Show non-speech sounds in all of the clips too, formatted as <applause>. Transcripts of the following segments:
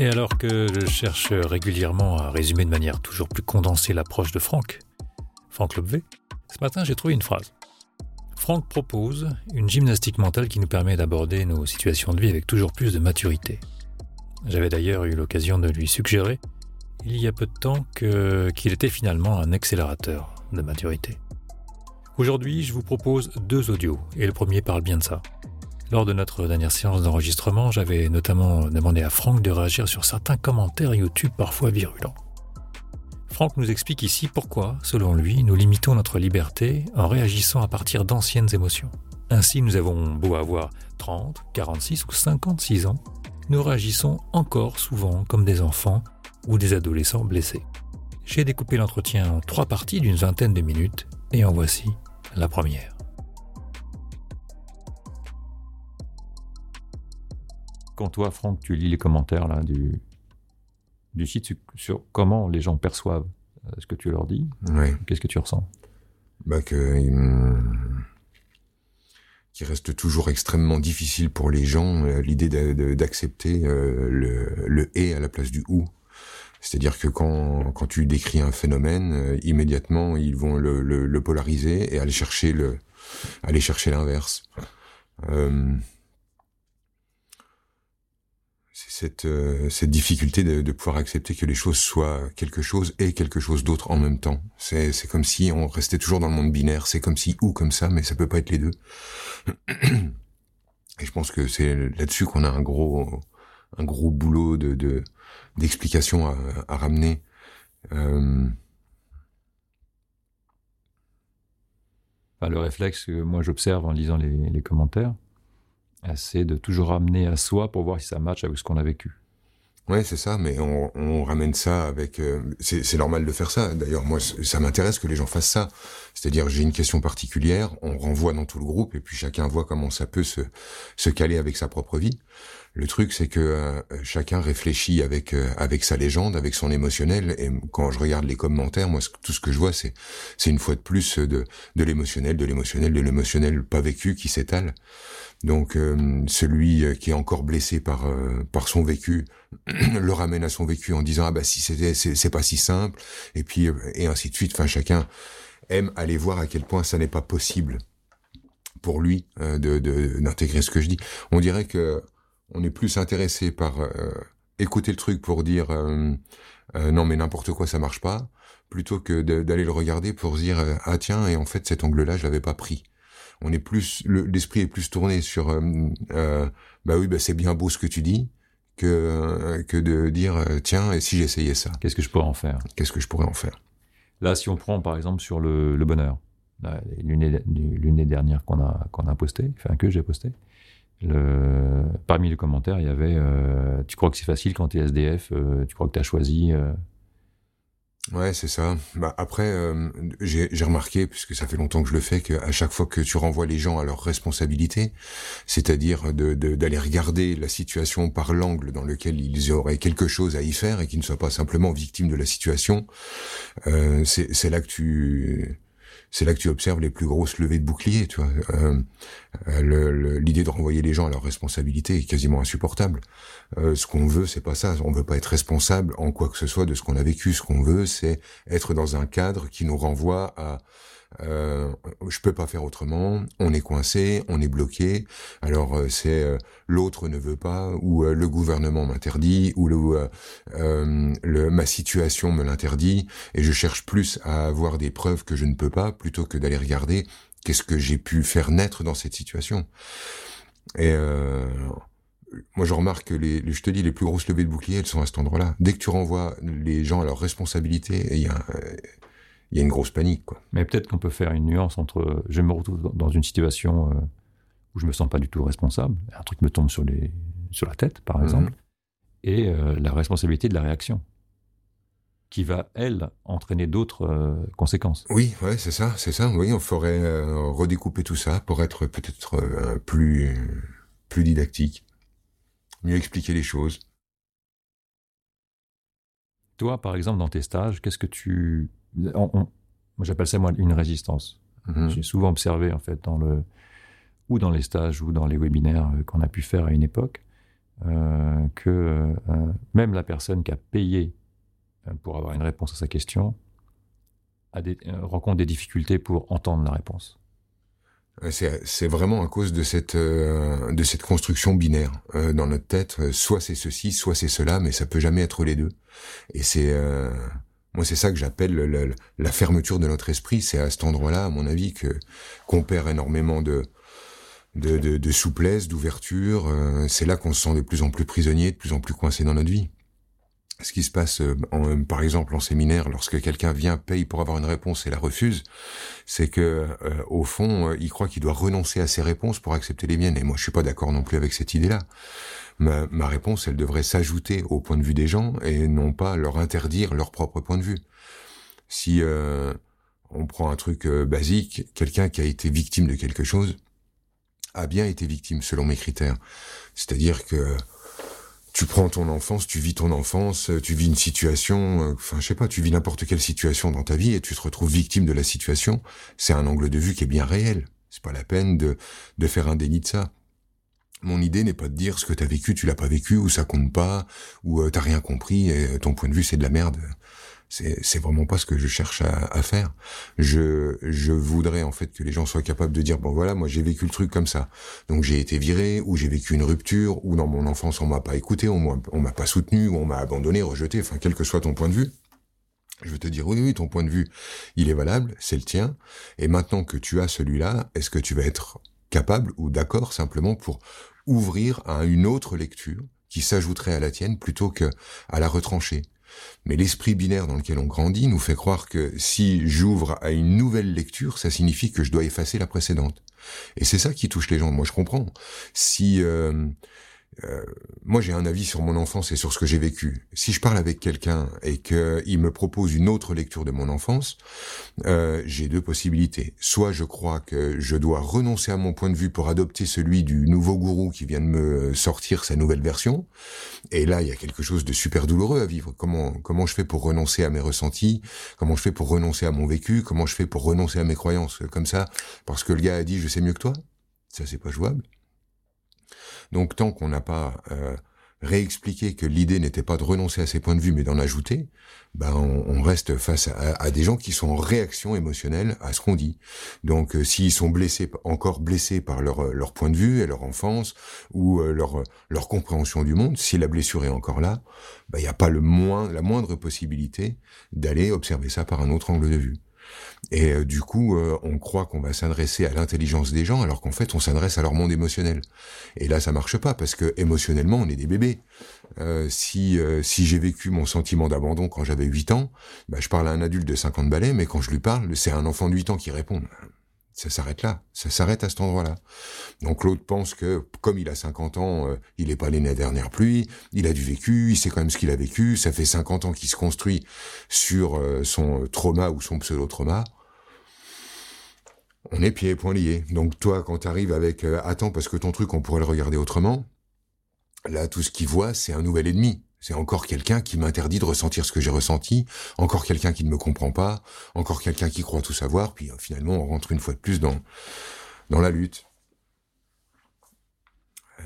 Et alors que je cherche régulièrement à résumer de manière toujours plus condensée l'approche de Franck, Franck Lobvé, ce matin j'ai trouvé une phrase. Franck propose une gymnastique mentale qui nous permet d'aborder nos situations de vie avec toujours plus de maturité. J'avais d'ailleurs eu l'occasion de lui suggérer, il y a peu de temps, qu'il était finalement un accélérateur de maturité. Aujourd'hui, je vous propose deux audios, et le premier parle bien de ça. Lors de notre dernière séance d'enregistrement, j'avais notamment demandé à Franck de réagir sur certains commentaires YouTube parfois virulents. Franck nous explique ici pourquoi, selon lui, nous limitons notre liberté en réagissant à partir d'anciennes émotions. Ainsi, nous avons beau avoir 30, 46 ou 56 ans, nous réagissons encore souvent comme des enfants ou des adolescents blessés. J'ai découpé l'entretien en trois parties d'une vingtaine de minutes et en voici la première. Quand toi, Franck, tu lis les commentaires là, du, du site sur comment les gens perçoivent euh, ce que tu leur dis, qu'est-ce que tu ressens? Bah que qui reste toujours extrêmement difficile pour les gens euh, l'idée d'accepter euh, le, le et à la place du ou. C'est-à-dire que quand, quand tu décris un phénomène, immédiatement ils vont le, le, polariser et aller chercher le aller chercher l'inverse. Euh, c'est cette, euh, cette difficulté de, de, pouvoir accepter que les choses soient quelque chose et quelque chose d'autre en même temps. C'est, c'est comme si on restait toujours dans le monde binaire. C'est comme si ou comme ça, mais ça peut pas être les deux. Et je pense que c'est là-dessus qu'on a un gros, un gros boulot de, de d'explication à, à, ramener. Euh... Le réflexe que moi j'observe en lisant les, les commentaires, c'est de toujours ramener à soi pour voir si ça match avec ce qu'on a vécu. Ouais, c'est ça, mais on, on, ramène ça avec. Euh, c'est normal de faire ça. D'ailleurs, moi, ça m'intéresse que les gens fassent ça. C'est-à-dire, j'ai une question particulière, on renvoie dans tout le groupe, et puis chacun voit comment ça peut se, se caler avec sa propre vie. Le truc, c'est que euh, chacun réfléchit avec euh, avec sa légende, avec son émotionnel. Et quand je regarde les commentaires, moi, tout ce que je vois, c'est c'est une fois de plus de de l'émotionnel, de l'émotionnel, de l'émotionnel pas vécu qui s'étale. Donc euh, celui qui est encore blessé par par son vécu <clears throat> le ramène à son vécu en disant ah bah si c'était c'est pas si simple et puis et ainsi de suite. Enfin chacun aime aller voir à quel point ça n'est pas possible pour lui de d'intégrer ce que je dis. On dirait que on est plus intéressé par euh, écouter le truc pour dire euh, euh, non mais n'importe quoi ça marche pas, plutôt que d'aller le regarder pour dire ah tiens et en fait cet angle-là je l'avais pas pris. On est plus l'esprit est plus tourné sur bah oui bah c'est bien beau ce que tu dis que que de dire tiens et si j'essayais ça? Qu'est-ce que je pourrais en faire? Qu'est-ce que je pourrais en faire? Là si on prend par exemple sur le, le bonheur, l'une dernière qu'on a qu'on a posté, enfin que j'ai posté. Le, parmi les commentaires, il y avait euh, Tu crois que c'est facile quand tu es SDF euh, Tu crois que tu as choisi euh... Ouais, c'est ça. Bah, après, euh, j'ai remarqué, puisque ça fait longtemps que je le fais, qu'à chaque fois que tu renvoies les gens à leurs responsabilités, c'est-à-dire d'aller de, regarder la situation par l'angle dans lequel ils auraient quelque chose à y faire et qu'ils ne soient pas simplement victimes de la situation, c'est là que tu c'est là que tu observes les plus grosses levées de boucliers, tu vois. Euh, euh L'idée de renvoyer les gens à leurs responsabilités est quasiment insupportable. Euh, ce qu'on veut, c'est pas ça. On veut pas être responsable en quoi que ce soit de ce qu'on a vécu. Ce qu'on veut, c'est être dans un cadre qui nous renvoie à euh, je peux pas faire autrement, on est coincé, on est bloqué. Alors euh, c'est euh, l'autre ne veut pas ou euh, le gouvernement m'interdit ou le, le, ma situation me l'interdit et je cherche plus à avoir des preuves que je ne peux pas plutôt que d'aller regarder qu'est-ce que j'ai pu faire naître dans cette situation. Et moi, je remarque que les, je te dis, les plus grosses levées de bouclier, elles sont à cet endroit-là. Dès que tu renvoies les gens à leurs responsabilités, il y a il y a une grosse panique. Quoi. Mais peut-être qu'on peut faire une nuance entre je me retrouve dans une situation euh, où je me sens pas du tout responsable, un truc me tombe sur, les, sur la tête, par mhm. exemple, et euh, la responsabilité de la réaction qui va, elle, entraîner d'autres euh, conséquences. Oui, ouais, c'est ça, c'est ça. Oui, on ferait redécouper tout ça pour être peut-être plus, plus didactique, mieux expliquer les choses. Toi, par exemple, dans tes stages, qu'est-ce que tu moi j'appelle ça moi une résistance. Mhm. J'ai souvent observé en fait dans le ou dans les stages ou dans les webinaires euh, qu'on a pu faire à une époque, euh, que euh, même la personne qui a payé pour avoir une réponse à sa question a des, rencontre des difficultés pour entendre la réponse. C'est vraiment à cause de cette de cette construction binaire dans notre tête. Soit c'est ceci, soit c'est cela, mais ça peut jamais être les deux. Et c'est moi c'est ça que j'appelle la fermeture de notre esprit. C'est à cet endroit-là, à mon avis, que qu'on perd énormément de de, de, de souplesse, d'ouverture. Euh, c'est là qu'on se sent de plus en plus prisonnier, de plus en plus coincé dans notre vie. Ce qui se passe, euh, en, par exemple, en séminaire, lorsque quelqu'un vient, paye pour avoir une réponse et la refuse, c'est que, euh, au fond, il croit qu'il doit renoncer à ses réponses pour accepter les miennes. Et moi, je suis pas d'accord non plus avec cette idée-là. Ma, ma réponse, elle devrait s'ajouter au point de vue des gens et non pas leur interdire leur propre point de vue. Si on prend un truc basique, quelqu'un qui a été victime de quelque chose, a bien été victime selon mes critères. C'est-à-dire que tu prends ton enfance, tu vis ton enfance, tu vis une situation, euh, enfin je sais pas, tu vis n'importe quelle situation dans ta vie et tu te retrouves victime de la situation. C'est un angle de vue qui est bien réel. C'est pas la peine de, de faire un déni de ça. Mon idée n'est pas de dire ce que t'as vécu, tu l'as pas vécu, ou ça compte pas, ou euh, t'as rien compris et ton point de vue c'est de la merde. C'est vraiment pas ce que je cherche à, à, faire. Je, je voudrais en fait que les gens soient capables de dire bon voilà moi j'ai vécu le truc comme ça. Donc j'ai été viré ou j'ai vécu une rupture ou dans mon enfance on m'a pas écouté, on m'a pas soutenu ou on m'a abandonné, rejeté. Enfin quel que soit ton point de vue. Je veux te dire, oui, oui, ton point de vue, il est valable, c'est le tien. Et maintenant que tu as celui-là, est-ce que tu vas être capable ou d'accord simplement pour ouvrir à une autre lecture qui s'ajouterait à la tienne plutôt que à la retrancher? Mais l'esprit binaire dans lequel on grandit nous fait croire que si j'ouvre à une nouvelle lecture, ça signifie que je dois effacer la précédente. Et c'est ça qui touche les gens. Moi, je comprends. Si euh, euh, moi j'ai un avis sur mon enfance et sur ce que j'ai vécu. Si je parle avec quelqu'un et qu'il me propose une autre lecture de mon enfance, euh, j'ai deux possibilités. Soit je crois que je dois renoncer à mon point de vue pour adopter celui du nouveau gourou qui vient de me sortir sa nouvelle version. Et là, il y a quelque chose de super douloureux à vivre. Comment comment je fais pour renoncer à mes ressentis? Comment je fais pour renoncer à mon vécu? Comment je fais pour renoncer à mes croyances? Comme ça Parce que le gars a dit je sais mieux que toi. Ça c'est pas jouable. Donc tant qu'on n'a pas euh, réexpliqué que l'idée n'était pas de renoncer à ses points de vue, mais d'en ajouter, ben on, reste face à, des gens qui sont en réaction émotionnelle à ce qu'on dit. Donc euh, s'ils sont blessés, encore blessés par leur, euh, leur point de vue et leur enfance ou leur, leur compréhension du monde, si la blessure est encore là, ben, il n'y a pas le moins, la moindre possibilité d'aller observer ça par un autre angle de vue. Et euh, du coup, euh, on croit qu'on va s'adresser à l'intelligence des gens, alors qu'en fait, on s'adresse à leur monde émotionnel. Et là, ça marche pas parce que émotionnellement, on est des bébés. Euh, si si j'ai vécu mon sentiment d'abandon quand j'avais 8 ans, bah, je parle à un adulte de 50 balais, mais quand je lui parle, c'est un enfant de 8 ans qui répond ça s'arrête là, ça s'arrête à cet endroit-là. Donc l'autre pense que comme il a 50 ans, euh, il est pas né la dernière pluie, il a du vécu, il sait quand même ce qu'il a vécu, ça fait 50 ans qu'il se construit sur euh, son trauma ou son pseudo-trauma. On est pieds et poings liés. Donc toi, quand tu arrives avec euh, attends parce que ton truc on pourrait le regarder autrement, là tout ce qu'il voit c'est un nouvel ennemi. C'est encore quelqu'un qui m'interdit de ressentir ce que j'ai ressenti, encore quelqu'un qui ne me comprend pas, encore quelqu'un qui croit tout savoir, puis euh, finalement on rentre une fois de plus dans, dans la lutte.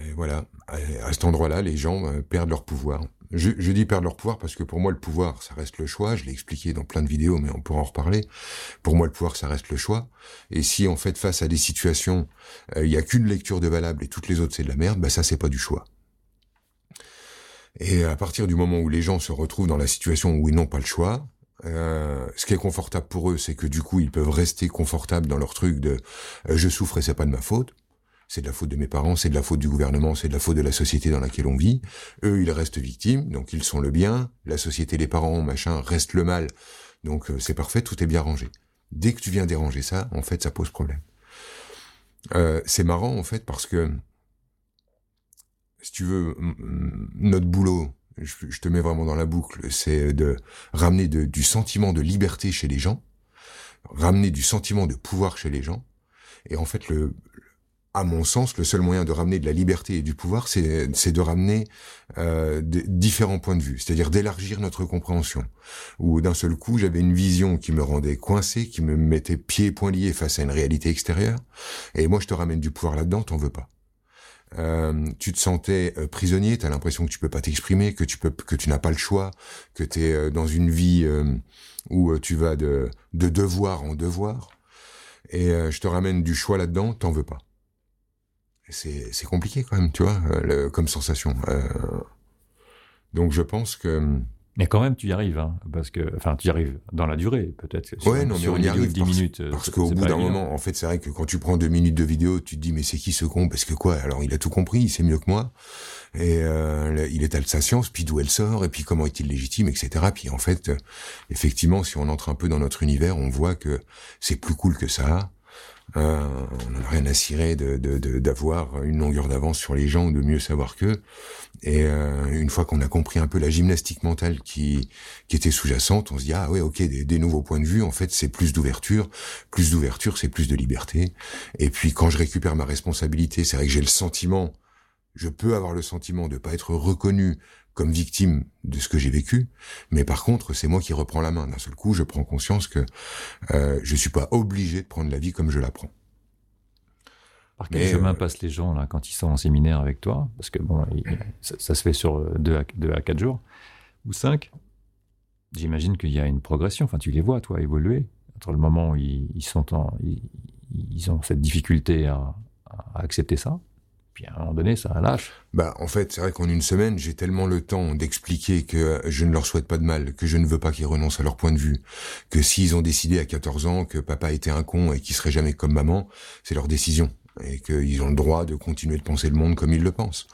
Et voilà, à cet endroit-là, les gens euh, perdent leur pouvoir. Je, je, dis perdre leur pouvoir parce que pour moi le pouvoir, ça reste le choix. Je l'ai expliqué dans plein de vidéos, mais on pourra en reparler. Pour moi, le pouvoir, ça reste le choix. Et si en fait face à des situations, euh, il y a qu'une lecture de valable et toutes les autres c'est de la merde, bah ça c'est pas du choix. Et à partir du moment où les gens se retrouvent dans la situation où ils n'ont pas le choix, euh, ce qui est confortable pour eux, c'est que du coup, ils peuvent rester confortables dans leur truc de euh, je souffre et c'est pas de ma faute. C'est de la faute de mes parents, c'est de la faute du gouvernement, c'est de la faute de la société dans laquelle on vit. Eux, ils restent victimes, donc ils sont le bien. La société, les parents, machin, restent le mal. Donc euh, c'est parfait, tout est bien rangé. Dès que tu viens déranger ça, en fait, ça pose problème. Euh, c'est marrant en fait parce que si tu veux, notre boulot, je, te mets vraiment dans la boucle, c'est de ramener du sentiment de liberté chez les gens, ramener du sentiment de pouvoir chez les gens. Et en fait, le, à mon sens, le seul moyen de ramener de la liberté et du pouvoir, c'est de ramener euh, différents points de vue, c'est-à-dire d'élargir notre compréhension. Où d'un seul coup, j'avais une vision qui me rendait coincé, qui me mettait pieds et poings liés face à une réalité extérieure. Et moi, je te ramène du pouvoir là-dedans, t'en veux pas. Euh, tu te sentais euh, prisonnier, tu as l'impression que tu peux pas t'exprimer, que tu peux que tu n'as pas le choix, que tu es dans une vie où tu vas de, de devoir en devoir et je te ramène du choix là-dedans, t'en veux pas. C'est c'est compliqué quand même, tu vois, comme sensation. donc je pense que mais quand même, tu y arrives, hein, parce que, enfin, tu y arrives dans la durée, peut-être. Ouais, non, mais on y arrive 10 parce, minutes. Parce qu'au bout d'un moment, en fait, c'est vrai que quand tu prends deux minutes de vidéo, tu te dis, mais c'est qui ce con? Parce que quoi? Alors, il a tout compris, il sait mieux que moi, et euh, il sa science, puis d'où elle sort, et puis comment est-il légitime, etc. Puis en fait, effectivement, si on entre un peu dans notre univers, on voit que c'est plus cool que ça. Euh, on n'a rien à cirer de, d'avoir une longueur d'avance sur les gens ou de mieux savoir qu'eux. Et euh, une fois qu'on a compris un peu la gymnastique mentale qui, qui était sous-jacente, on se dit ah ouais ok des, des nouveaux points de vue. En fait c'est plus d'ouverture, plus d'ouverture c'est plus de liberté. Et puis quand je récupère ma responsabilité, c'est vrai que j'ai le sentiment, je peux avoir le sentiment de pas être reconnu comme victime de ce que j'ai vécu, mais par contre, c'est moi qui reprends la main. D'un seul coup, je prends conscience que euh, je suis pas obligé de prendre la vie comme je la prends. Par quel chemin euh, passent les gens là quand ils sont en séminaire avec toi? Parce que bon, ça, se fait sur deux à, deux à quatre jours ou cinq. J'imagine qu'il y a une progression. Enfin, tu les vois, toi, évoluer entre le moment où ils, sont en, ils, ont cette difficulté à accepter ça puis à un moment donné, ça lâche. Bah, en fait, c'est vrai qu'en une semaine, j'ai tellement le temps d'expliquer que je ne leur souhaite pas de mal, que je ne veux pas qu'ils renoncent à leur point de vue, que s'ils ont décidé à 14 ans que papa était un con et qu'ils seraient jamais comme maman, c'est leur décision et qu'ils ont le droit de continuer de penser le monde comme ils le pensent.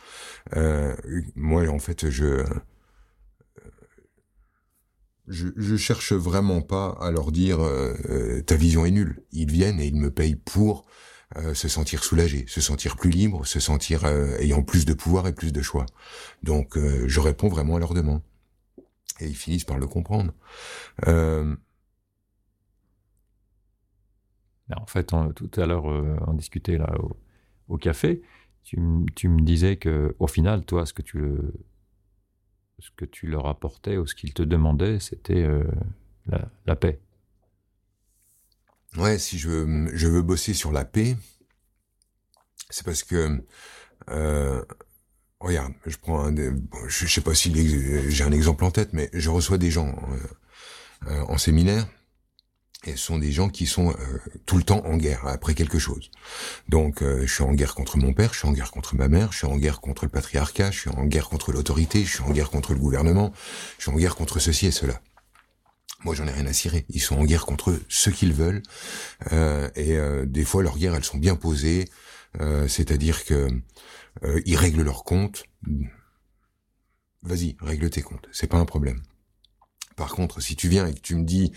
Euh, moi, en fait, je, je, je cherche vraiment pas à leur dire euh, ta vision est nulle. Ils viennent et ils me payent pour euh, se sentir soulagé, se sentir plus libre, se sentir euh, ayant plus de pouvoir et plus de choix. Donc euh, je réponds vraiment à leurs demandes. Et ils finissent par le comprendre. En fait, tout à l'heure, on discutait là au, café. Tu, me disais que, au final, toi, ce que tu, leur apportais ou ce qu'ils te demandaient, c'était la, paix. Ouais, si je veux, je veux bosser sur la paix, c'est parce que euh, regarde, je prends un, je, sais pas si j'ai un exemple en tête, mais je reçois des gens euh, euh, en séminaire et ce sont des gens qui sont euh, tout le temps en guerre après quelque chose. Donc je suis en guerre contre mon père, je suis en guerre contre ma mère, je suis en guerre contre le patriarcat, je suis en guerre contre l'autorité, je suis en guerre contre le gouvernement, je suis en guerre contre ceci et cela. Moi, j'en ai rien à cirer. Ils sont en guerre contre ce qu'ils veulent. Euh, et euh, des fois, leurs guerres, elles sont bien posées. Euh, c'est-à-dire que ils règlent leurs comptes. Vas-y, règle tes comptes. C'est pas un problème. Par contre, si tu viens et que tu me dis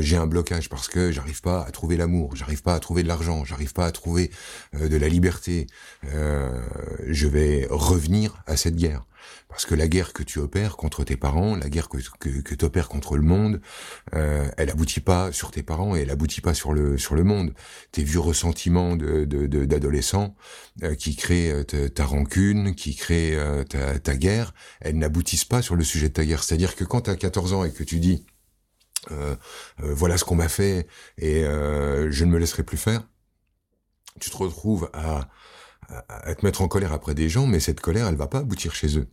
j'ai un blocage parce que j'arrive pas à trouver l'amour, j'arrive pas à trouver de l'argent, j'arrive pas à trouver de la liberté, je vais revenir à cette guerre. Parce que la guerre que tu opères contre tes parents, la guerre que, que, tu opères contre le monde, euh, elle aboutit pas sur tes parents et elle aboutit pas sur le sur le monde. Tes vieux ressentiments de d'adolescent euh, qui créent euh, ta, rancune, qui créent ta, ta guerre, elles n'aboutissent pas sur le sujet de ta guerre. C'est-à-dire que quand tu as 14 ans et que tu dis euh, voilà ce qu'on m'a fait et je ne me laisserai plus faire, tu te retrouves à à, te mettre en colère après des gens, mais cette colère, elle va pas aboutir chez eux.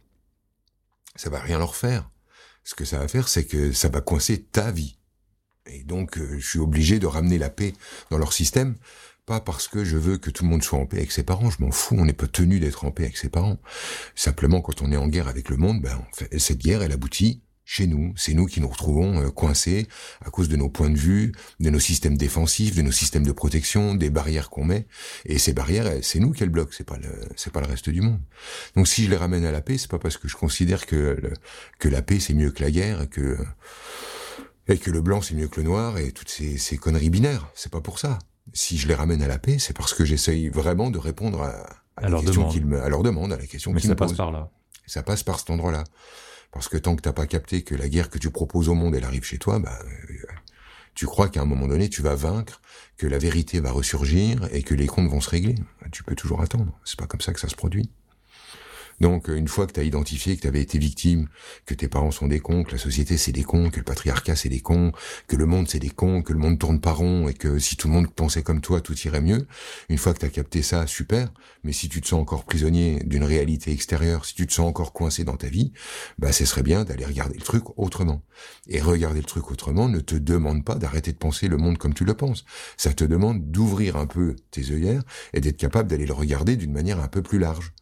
Ça va rien leur faire. Ce que ça va faire, c'est que ça va coincer ta vie. Et donc, euh, je suis obligé de ramener la paix dans leur système, pas parce que je veux que tout le monde soit en paix avec ses parents, je m'en fous, on n'est pas tenu d'être en paix avec ses parents. Simplement, quand on est en guerre avec le monde, ben, cette guerre, elle aboutit chez nous. C'est nous qui nous retrouvons euh, coincés à cause de nos points de vue, de nos systèmes défensifs, de nos systèmes de protection, des barrières qu'on met. Et ces barrières, c'est nous qui les bloquent, c'est pas le, c'est pas le reste du monde. Donc si je les ramène à la paix, c'est pas parce que je considère que que la paix c'est mieux que la guerre, et que et que le blanc c'est mieux que le noir et toutes ces, ces conneries binaires. C'est pas pour ça. Si je les ramène à la paix, c'est parce que j'essaye vraiment de répondre à, à, leur demande. me, à leur demande, à la question qu'ils me posent. ça passe par là. Ça passe par cet endroit-là. Parce que tant que t'as pas capté que la guerre que tu proposes au monde, elle arrive chez toi, bah, euh, tu crois qu'à un moment donné, tu vas vaincre, que la vérité va ressurgir et que les comptes vont se régler. Tu peux toujours attendre. C'est pas comme ça que ça se produit. Donc, une fois que tu as identifié que tu avais été victime, que tes parents sont des cons, que la société c'est des cons, que le patriarcat c'est des cons, que le monde c'est des cons, que le monde tourne pas rond et que si tout le monde pensait comme toi, tout irait mieux, une fois que tu as capté ça, super. Mais si tu te sens encore prisonnier d'une réalité extérieure, si tu te sens encore coincé dans ta vie, bah, ce serait bien d'aller regarder le truc autrement. Et regarder le truc autrement ne te demande pas d'arrêter de penser le monde comme tu le penses. Ça te demande d'ouvrir un peu tes œillères et d'être capable d'aller le regarder d'une manière un peu plus large.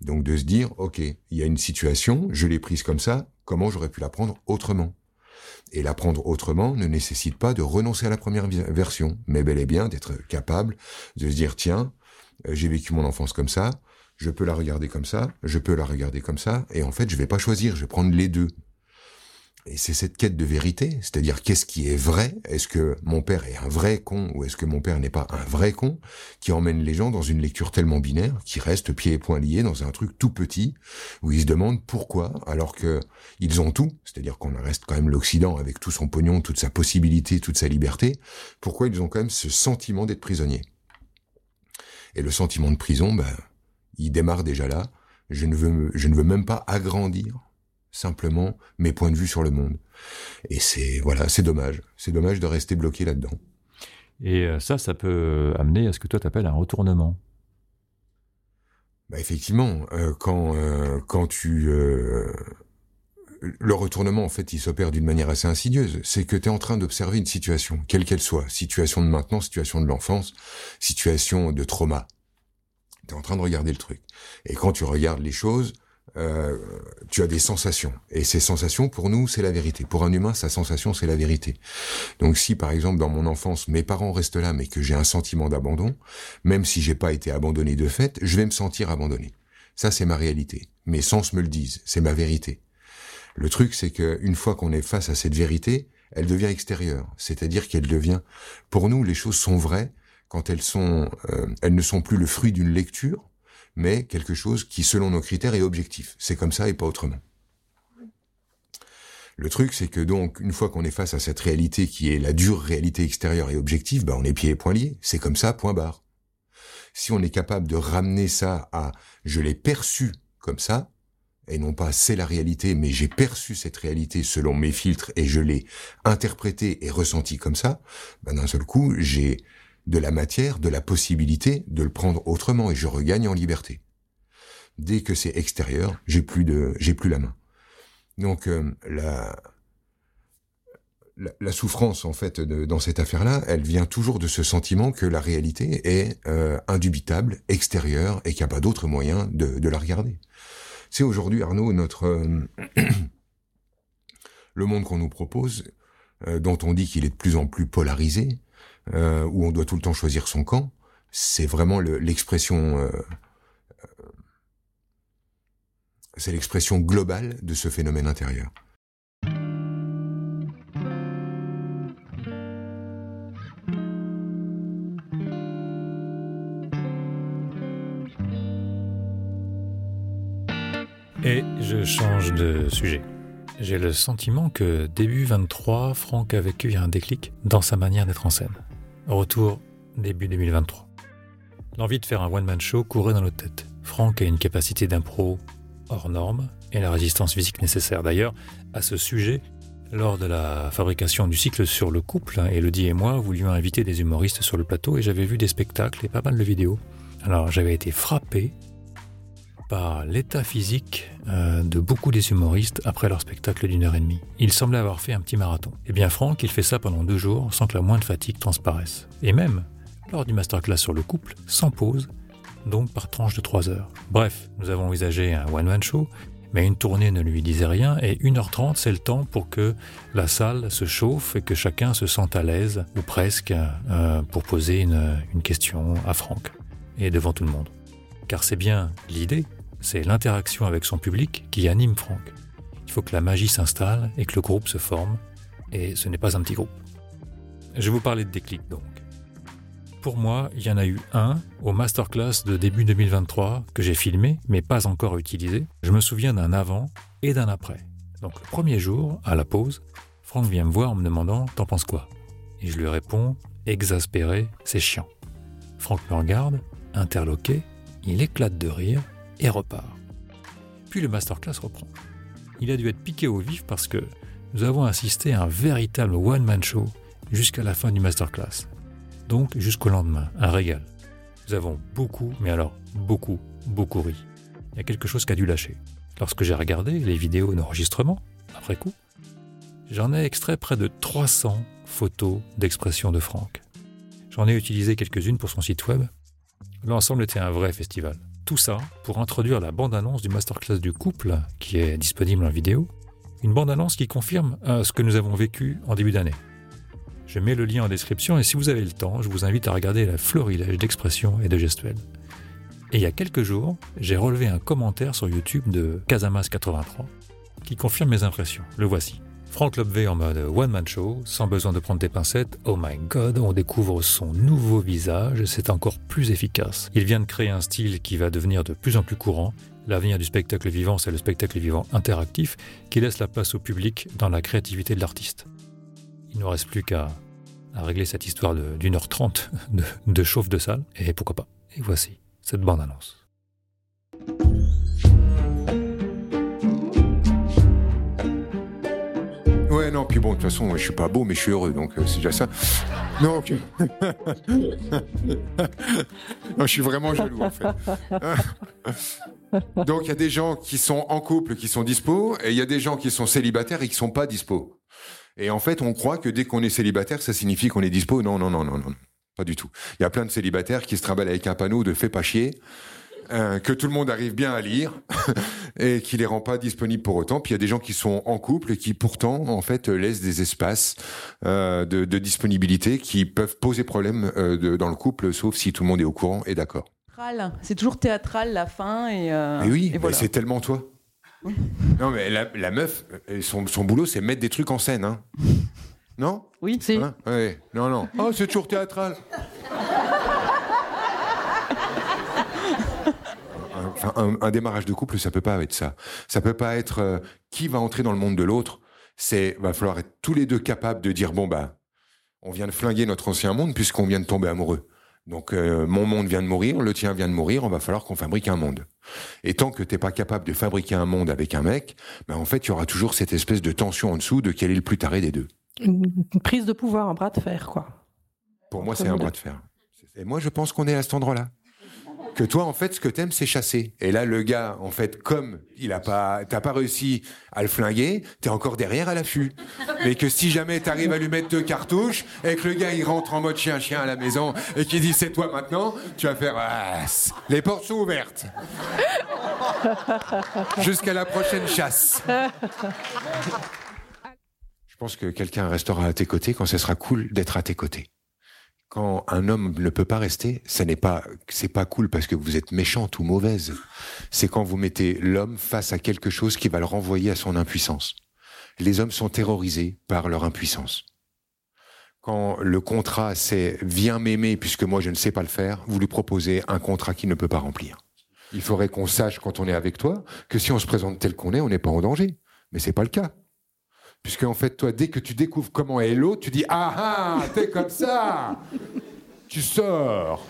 Donc de se dire, ok, il y a une situation, je l'ai prise comme ça, comment j'aurais pu la prendre autrement? Et la prendre autrement ne nécessite pas de renoncer à la première version, mais bel et bien d'être capable de se dire, tiens, euh, j'ai vécu mon enfance comme ça, je peux la regarder comme ça, je peux la regarder comme ça, et en fait, je vais pas choisir, je vais prendre les deux. Et c'est cette quête de vérité, c'est-à-dire qu'est-ce qui est vrai? Est-ce que mon père est un vrai con ou est-ce que mon père n'est pas un vrai con qui emmène les gens dans une lecture tellement binaire qui restent pieds et poings liés dans un truc tout petit où ils se demandent pourquoi alors que ils ont tout, c'est-à-dire qu'on reste quand même l'Occident avec tout son pognon, toute sa possibilité, toute sa liberté, pourquoi ils ont quand même ce sentiment d'être prisonniers? Et le sentiment de prison, ben, il démarre déjà là. Je ne veux, je ne veux même pas agrandir simplement mes points de vue sur le monde. Et c'est voilà, c'est dommage. C'est dommage de rester bloqué là-dedans. Et euh, ça, ça peut amener à ce que toi t'appelles un retournement. Bah effectivement, euh, quand euh, quand tu le retournement, en fait, il s'opère d'une manière assez insidieuse. C'est que tu es en train d'observer une situation, quelle qu'elle soit, situation de maintenant, situation de l'enfance, situation de trauma. Tu es en train de regarder le truc. Et quand tu regardes les choses, euh, tu as des sensations. Et ces sensations, pour nous, c'est la vérité. Pour un humain, sa sensation, c'est la vérité. Donc si, par exemple, dans mon enfance, mes parents restent là, mais que j'ai un sentiment d'abandon, même si j'ai pas été abandonné de fait, je vais me sentir abandonné. Ça, c'est ma réalité. Mes sens me le disent. C'est ma vérité. Le truc, c'est que une fois qu'on est face à cette vérité, elle devient extérieure. C'est-à-dire qu'elle devient, pour nous, les choses sont vraies quand elles sont, euh, elles ne sont plus le fruit d'une lecture, mais quelque chose qui, selon nos critères, est objectif. C'est comme ça et pas autrement. Le truc, c'est que donc, une fois qu'on est face à cette réalité qui est la dure réalité extérieure et objective, bah, on est pieds et poings liés. C'est comme ça, point barre. Si on est capable de ramener ça à je l'ai perçu comme ça, et non pas c'est la réalité, mais j'ai perçu cette réalité selon mes filtres et je l'ai interprété et ressenti comme ça, bah, d'un seul coup, j'ai de la matière, de la possibilité de le prendre autrement et je regagne en liberté. Dès que c'est extérieur, j'ai plus de, j'ai plus la main. Donc euh, la, la, souffrance en fait dans cette affaire-là, elle vient toujours de ce sentiment que la réalité est euh, indubitable, extérieure et qu'il n'y a pas d'autre moyen de, de, la regarder. C'est aujourd'hui Arnaud notre euh, <clears throat> le monde qu'on nous propose, dont on dit qu'il est de plus en plus polarisé, euh, où on doit tout le temps choisir son camp, c'est vraiment l'expression, euh, euh, c'est l'expression globale de ce phénomène intérieur. Et je change de sujet. J'ai le sentiment que début 23, Franck a vécu un déclic dans sa manière d'être en scène. Retour début 2023. L'envie de faire un one-man show courait dans notre tête. Franck a une capacité d'impro hors norme et la résistance physique nécessaire. D'ailleurs, à ce sujet, lors de la fabrication du cycle sur le couple, Elodie et moi voulions inviter des humoristes sur le plateau et j'avais vu des spectacles et pas mal de vidéos. Alors j'avais été frappé par l'état physique euh, de beaucoup des humoristes après leur spectacle d'une heure et demie. Ils semblaient avoir fait un petit marathon. Eh bien Franck, il fait ça pendant deux jours sans que la moindre fatigue transparaisse. Et même, lors du masterclass sur le couple, sans pause, donc par tranche de trois heures. Bref, nous avons envisagé un one-man show, mais une tournée ne lui disait rien et 1h30 c'est le temps pour que la salle se chauffe et que chacun se sente à l'aise, ou presque, euh, pour poser une, une question à Franck, et devant tout le monde. Car c'est bien l'idée c'est l'interaction avec son public qui anime Franck. Il faut que la magie s'installe et que le groupe se forme, et ce n'est pas un petit groupe. Je vous parler de déclic donc. Pour moi, il y en a eu un au masterclass de début 2023 que j'ai filmé mais pas encore utilisé. Je me souviens d'un avant et d'un après. Donc le premier jour, à la pause, Franck vient me voir en me demandant T'en penses quoi? Et je lui réponds Exaspéré, c'est chiant. Franck me regarde, interloqué, il éclate de rire et repart. puis le masterclass reprend. Il a dû être piqué au vif parce que nous avons assisté à un véritable one-man show jusqu'à la fin du masterclass. Donc jusqu'au lendemain, un régal. Nous avons beaucoup, mais alors beaucoup, beaucoup ri. Il y a quelque chose qui a dû lâcher. Lorsque j'ai regardé les vidéos d'enregistrement, après coup, j'en ai extrait près de 300 photos d'expression de Franck. J'en ai utilisé quelques-unes pour son site web. L'ensemble était un vrai festival. Tout ça pour introduire la bande-annonce du masterclass du couple, qui est disponible en vidéo. Une bande-annonce qui confirme euh, ce que nous avons vécu en début d'année. Je mets le lien en description et si vous avez le temps, je vous invite à regarder la florilège d'expressions et de gestuels. Et il y a quelques jours, j'ai relevé un commentaire sur YouTube de Casamas83 qui confirme mes impressions. Le voici. Franck Lobvé en mode one-man show, sans besoin de prendre des pincettes. Oh my god, on découvre son nouveau visage, c'est encore plus efficace. Il vient de créer un style qui va devenir de plus en plus courant. L'avenir du spectacle vivant, c'est le spectacle vivant interactif qui laisse la place au public dans la créativité de l'artiste. Il ne reste plus qu'à régler cette histoire d'une heure trente de, de chauffe de salle, et pourquoi pas. Et voici cette bande-annonce. Bon, de toute façon, je suis pas beau, mais je suis heureux, donc euh, c'est déjà ça. <laughs> Non, je suis vraiment jaloux, en fait. donc, il y a des gens qui sont en couple, qui sont dispo, et il y a des gens qui sont célibataires et qui sont pas dispo. Et en fait, on croit que dès qu'on est célibataire, ça signifie qu'on est dispo. Non, non, non, non, non. Pas du tout. Il y a plein de célibataires qui se trimballent avec un panneau de fais pas chier. Euh, que tout le monde arrive bien à lire <laughs> et qui les rend pas disponibles pour autant. Puis il y a des gens qui sont en couple et qui pourtant en fait laissent des espaces euh, de, de, disponibilité qui peuvent poser problème euh, de, dans le couple, sauf si tout le monde est au courant et d'accord. C'est toujours théâtral la fin et. Euh, mais oui, et voilà. c'est tellement toi. non mais la, la meuf, son, son boulot c'est mettre des trucs en scène. Hein. Non? Oui, c'est. Hein? Ouais. Non, non. Oh, c'est toujours théâtral. Enfin, un, un, démarrage de couple, ça peut pas être ça. Ça peut pas être euh, qui va entrer dans le monde de l'autre. C'est va falloir être tous les deux capables de dire bon bah, on vient de flinguer notre ancien monde puisqu'on vient de tomber amoureux. Donc euh, mon monde vient de mourir, le tien vient de mourir, on va falloir qu'on fabrique un monde. Et tant que t'es pas capable de fabriquer un monde avec un mec, ben en fait il y aura toujours cette espèce de tension en dessous de quel est le plus taré des deux. Une prise de pouvoir, un bras de fer, quoi. Pour moi, c'est un bras de fer. Et moi, je pense qu'on est à cet endroit-là. Que toi, en fait, ce que t'aimes, c'est chasser. Et là, le gars, en fait, comme il a pas, t'as pas réussi à le flinguer, t'es encore derrière à l'affût. Mais que si jamais t'arrives à lui mettre deux cartouches et que le gars il rentre en mode chien-chien à la maison et qu'il dit c'est toi maintenant, tu vas faire ah, les portes sont ouvertes. Jusqu'à la prochaine chasse. Je pense que quelqu'un restera à tes côtés quand ce sera cool d'être à tes côtés. Quand un homme ne peut pas rester, ça n'est pas, c'est pas cool parce que vous êtes méchante ou mauvaise. C'est quand vous mettez l'homme face à quelque chose qui va le renvoyer à son impuissance. Les hommes sont terrorisés par leur impuissance. Quand le contrat c'est viens m'aimer puisque moi je ne sais pas le faire, vous lui proposez un contrat qu'il ne peut pas remplir. Il faudrait qu'on sache quand on est avec toi que si on se présente tel qu'on est, on n'est pas en danger. Mais c'est pas le cas. Puisque en fait, toi, dès que tu découvres comment est l'autre, tu dis Ah ah, t'es comme ça Tu sors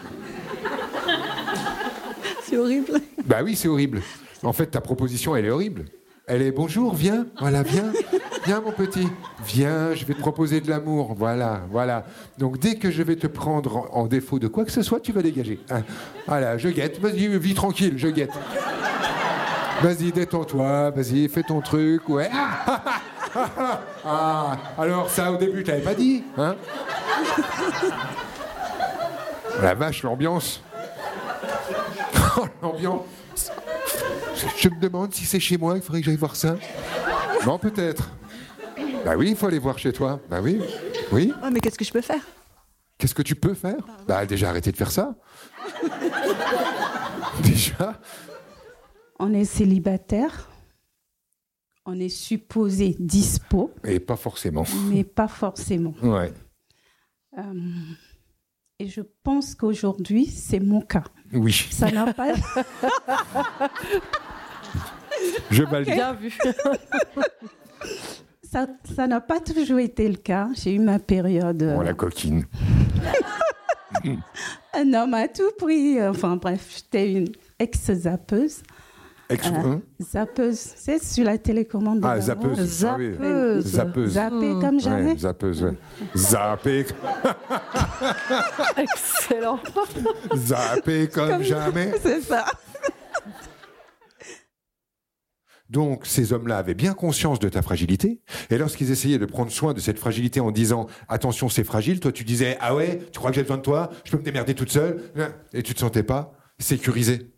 C'est horrible. Bah oui, c'est horrible. En fait, ta proposition, elle est horrible. Elle est bonjour, viens, voilà, viens, viens mon petit, viens, je vais te proposer de l'amour, voilà, voilà. Donc dès que je vais te prendre en défaut de quoi que ce soit, tu vas dégager. Hein. Voilà, je guette, vas-y, vis tranquille, je guette. Vas-y, détends-toi, vas-y, fais ton truc, ouais. Ah, <laughs> <laughs> alors ça au début, tu t'avais pas dit, hein <laughs> La vache, l'ambiance. Oh, <laughs> l'ambiance. Je me demande si c'est chez moi, il faudrait que j'aille voir ça. Non, peut-être. Bah oui, il faut aller voir chez toi. Bah oui. Oui. Ah, mais qu'est-ce que je peux faire? Qu'est-ce que tu peux faire? Bah déjà arrêter de faire ça. déjà. On est célibataire. On est supposé dispo. Et pas forcément. Mais pas forcément. Ouais. Euh, et je pense qu'aujourd'hui, c'est mon cas. Oui. Ça n'a pas. <laughs> je valide. Bien vu. ça, ça n'a pas toujours été le cas. J'ai eu ma période. Oh, la coquine. <laughs> Un homme à tout prix. Enfin bref, j'étais une ex-zappeuse. Ex- Ah. hein? Zappeuse, c'est sur la télécommande. de Ah, zappeuse. Ah oui. Zappeuse. Zappeuse. Zapper Hmm. comme jamais. Ouais, zappeuse, ouais. Zapper, <laughs> Excellent. zapper comme jamais. <laughs> C'est ça. Donc, ces hommes-là avaient bien conscience de ta fragilité. Et lorsqu'ils essayaient de prendre soin de cette fragilité en disant attention, c'est fragile, toi tu disais ah ouais, tu crois que j'ai besoin de toi, je peux me démerder toute seule, et tu te sentais pas sécurisé.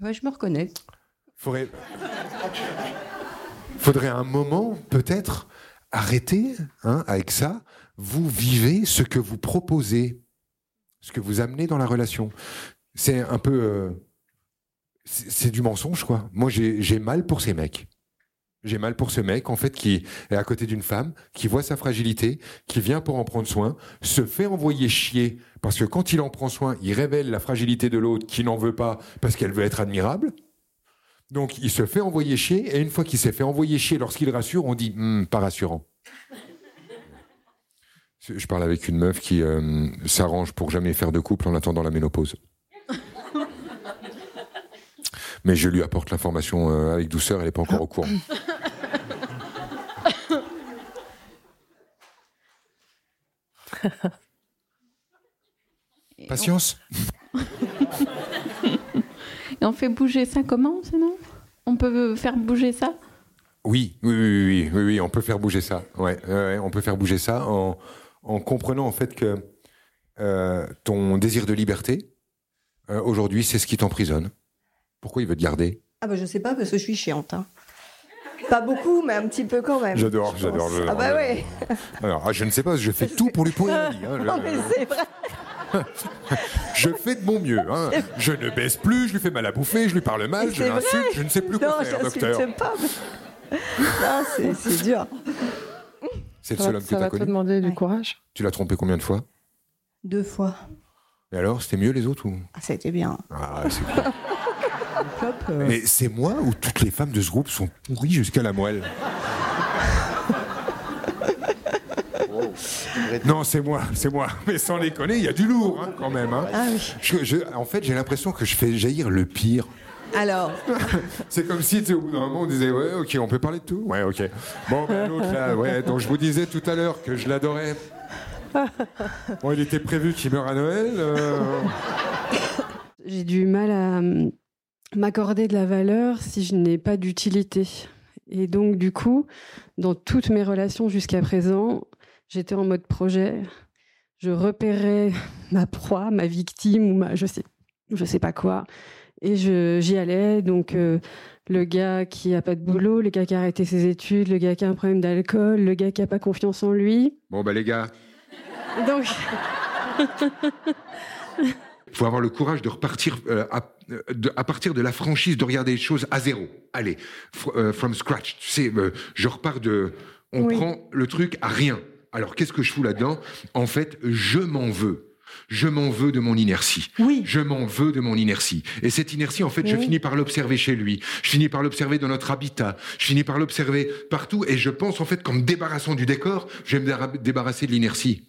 Je me reconnais. Faudrait, faudrait un moment, peut-être, arrêter hein, avec ça. Vous vivez ce que vous proposez, ce que vous amenez dans la relation. C'est un peu. euh, c'est du mensonge, quoi. Moi, j'ai mal pour ces mecs. J'ai mal pour ce mec, en fait, qui est à côté d'une femme, qui voit sa fragilité, qui vient pour en prendre soin, se fait envoyer chier, parce que quand il en prend soin, il révèle la fragilité de l'autre qui n'en veut pas, parce qu'elle veut être admirable. Donc, il se fait envoyer chier, et une fois qu'il s'est fait envoyer chier, lorsqu'il rassure, on dit Hum, pas rassurant. Je parle avec une meuf qui euh, s'arrange pour jamais faire de couple en attendant la ménopause. Mais je lui apporte l'information euh, avec douceur, elle n'est pas encore au courant. <laughs> Patience on- <laughs> Et on fait bouger ça comment, sinon On peut faire bouger ça? Oui, oui, oui, oui, oui, oui, on peut faire bouger ça. Ouais, on peut faire bouger ça en, en comprenant en fait que euh, ton désir de liberté, euh, aujourd'hui, c'est ce qui t'emprisonne. Pourquoi il veut te garder? Ah bah je sais pas parce que je suis chiante. hein. Pas beaucoup, mais un petit peu quand même. J'adore, j'adore. Ah bah ouais. <laughs> Alors, ah, je ne sais pas, je fais tout pour lui pourrir la vie. hein. Non mais c'est vrai. <laughs> Je fais de mon mieux. hein. Je ne baisse plus, je lui fais mal à bouffer, je lui parle mal, je l'insulte, je ne sais plus Non, quoi faire, docteur. pas. mais- Non, c'est- c'est dur. C'est le Ça seul va, homme que ça tu va as te connu. demander du courage. Tu l'as trompé combien de fois? Deux fois. Et alors, c'était mieux les autres ou? Ah, ça a été bien. Ah, c'est cool. <laughs> Euh, Mais c'est moi ou toutes les femmes de ce groupe sont pourries jusqu'à la moelle <laughs> Non, c'est moi, c'est moi. Mais sans déconner, il y a du lourd hein, quand même. hein. Ah oui. Je- je- en fait, j'ai l'impression que je fais jaillir le pire. Alors, <laughs> C'est comme si, au bout d'un moment, on disait, ouais, ok, on peut parler de tout. Ouais, ok. Bon, ben, <laughs> l'autre là, ouais, dont je vous disais tout à l'heure que je l'adorais. Bon, il était prévu qu'il meure à Noël. euh, J'ai du mal à hum, m'accorder de la valeur si je n'ai pas d'utilité. Et donc, du coup, dans toutes mes relations jusqu'à présent, j'étais en mode projet. Je repérais ma proie, ma victime ou ma je sais, je sais pas quoi. Et je- j'y allais. Donc, euh, le gars qui a pas de boulot, le gars qui a arrêté ses études, le gars qui a un problème d'alcool, le gars qui a pas confiance en lui. Bon, bah, les gars, Donc, <laughs> faut avoir le courage de repartir euh, à, euh, de- à partir de la franchise, de regarder les choses à zéro. Allez, euh, from scratch. Tu sais, euh, je repars de. On Oui. prend le truc à rien. Alors, qu'est-ce que je fous là-dedans? En fait, je m'en veux. Je m'en veux de mon inertie. oui. Je m'en veux de mon inertie. Et cette inertie, en fait, je finis par l'observer chez lui. Je finis par l'observer dans notre habitat. Je finis par l'observer partout. Et je pense, en fait, qu'en me débarrassant du décor, je vais me débarrasser de l'inertie.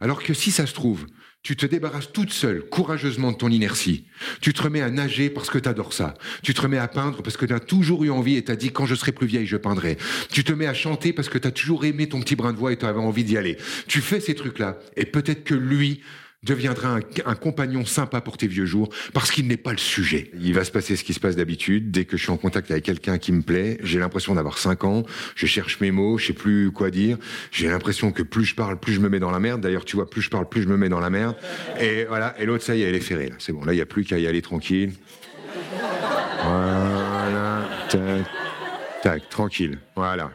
Alors que si ça se trouve, tu te débarrasses toute seule, courageusement de ton inertie. Tu te remets à nager parce que tu adores ça. Tu te remets à peindre parce que tu as toujours eu envie et t'as dit quand je serai plus vieille, je peindrai. Tu te mets à chanter parce que tu as toujours aimé ton petit brin de voix et tu avais envie d'y aller. Tu fais ces trucs-là et peut-être que lui deviendra un, un compagnon sympa pour tes vieux jours parce qu'il n'est pas le sujet. Il va se passer ce qui se passe d'habitude. Dès que je suis en contact avec quelqu'un qui me plaît, j'ai l'impression d'avoir 5 ans, je cherche mes mots, je sais plus quoi dire. J'ai l'impression que plus je parle, plus je me mets dans la merde. D'ailleurs, tu vois, plus je parle, plus je me mets dans la merde. Et voilà. Et l'autre, ça y est, elle est ferrée. là. C'est bon. Là, il n'y a plus qu'à y aller tranquille. Voilà. Tac, tac, tranquille. Voilà.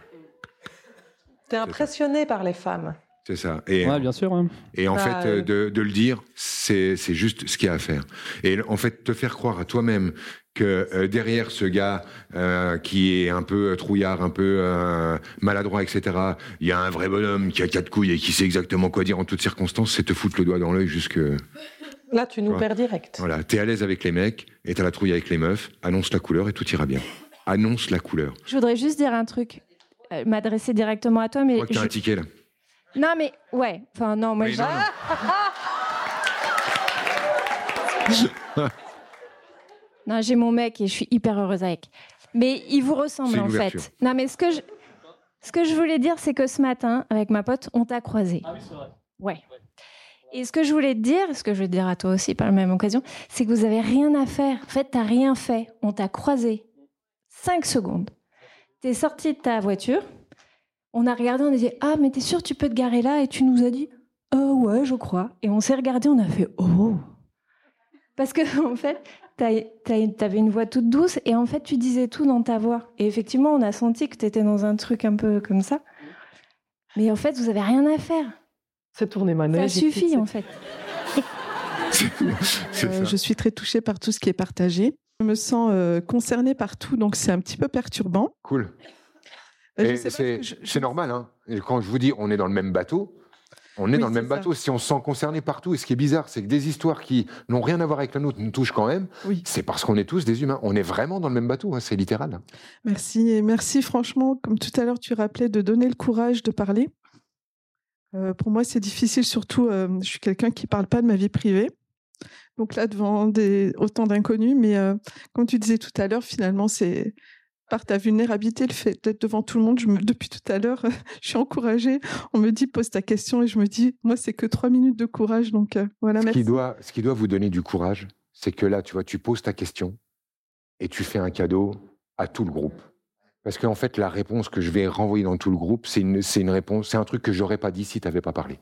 t'es impressionné par les femmes. C'est ça. Et Ouais, bien sûr. hein. Et en Bah, fait, euh, euh, de, de le dire, c'est juste ce qu'il y a à faire. Et en fait, te faire croire à toi-même que euh, derrière ce gars euh, qui est un peu trouillard, un peu euh, maladroit, etc., il y a un vrai bonhomme qui a quatre couilles et qui sait exactement quoi dire en toutes circonstances, c'est te foutre le doigt dans l'œil jusque... Là, tu nous perds direct. Voilà, t'es à l'aise avec les mecs et t'as la trouille avec les meufs, annonce la couleur et tout ira bien. Annonce la couleur. Je voudrais juste dire un truc, euh, m'adresser directement à toi, Je mais crois que t'as je- un ticket, là. Non, mais ouais, enfin non, moi Oui, je- non, non. <laughs> Non, j'ai mon mec et je suis hyper heureuse avec. Mais il vous ressemble en fait. Non, mais ce que je, ce que je voulais dire, c'est que ce matin, avec ma pote, on t'a croisé. Ah oui, c'est vrai. Ouais. Et ce que je voulais te dire, ce que je vais te dire à toi aussi par la même occasion, c'est que vous avez rien à faire. En fait, t'as rien fait. On t'a croisé. Cinq secondes. T'es sorti de ta voiture. On a regardé, on a dit Ah, mais t'es sûr, tu peux te garer là? Et tu nous as dit Oh, ouais, je crois. Et on s'est regardé, on a fait Oh Parce que, en fait, t'as- t'as- t'avais une voix toute douce et en fait, tu disais tout dans ta voix. Et effectivement, on a senti que t'étais dans un truc un peu comme ça. Mais en fait, vous avez rien à faire. C'est tourné Ça manège. suffit, en fait. <laughs> C'est Euh, ça. je suis très touchée par tout ce qui est partagé. Je me sens euh, concernée par tout, donc c'est un petit peu perturbant. Cool. C'est je- je- c'est normal. Hein. Quand je vous dis on est dans le même bateau, on est Oui, dans le même ça. bateau. Si on se sent concerné partout, et ce qui est bizarre, c'est que des histoires qui n'ont rien à voir avec la nôtre nous touchent quand même. Oui. C'est parce qu'on est tous des humains. On est vraiment dans le même bateau. hein, C'est littéral. Merci et merci franchement, comme tout à l'heure tu rappelais, de donner le courage de parler. Euh, pour moi, c'est difficile, surtout, euh, je suis quelqu'un qui parle pas de ma vie privée. Donc là, devant des, autant d'inconnus, mais euh, comme tu disais tout à l'heure, finalement, c'est par ta vulnérabilité, le fait d'être devant tout le monde. Je me, depuis tout à l'heure, <laughs> je suis encouragée. On me dit pose ta question et je me dis, moi, c'est que trois minutes de courage. Donc euh, voilà, Ce merci. qui, doit, ce qui doit vous donner du courage, c'est que là, tu vois, tu poses ta question et tu fais un cadeau à tout le groupe. Parce qu'en fait, la réponse que je vais renvoyer dans tout le groupe, c'est une, c'est une réponse, c'est un truc que j'aurais pas dit si tu n'avais pas parlé.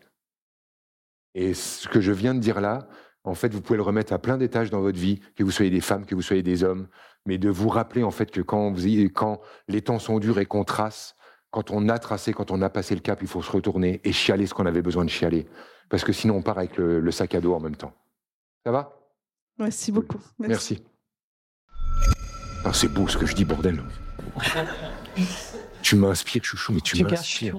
Et ce que je viens de dire là, en fait, vous pouvez le remettre à plein d'étages dans votre vie, que vous soyez des femmes, que vous soyez des hommes, mais de vous rappeler en fait que quand, vous, y- quand les temps sont durs et qu'on trace, quand on a tracé, quand on a passé le cap, il faut se retourner et chialer ce qu'on avait besoin de chialer. Parce que sinon, on part avec le, le sac à dos en même temps. Ça va? Merci beaucoup. Merci. Ah, c'est beau ce que je dis, bordel. <laughs> tu m'inspires, chouchou, mais tu, Tu gâches m'inspires.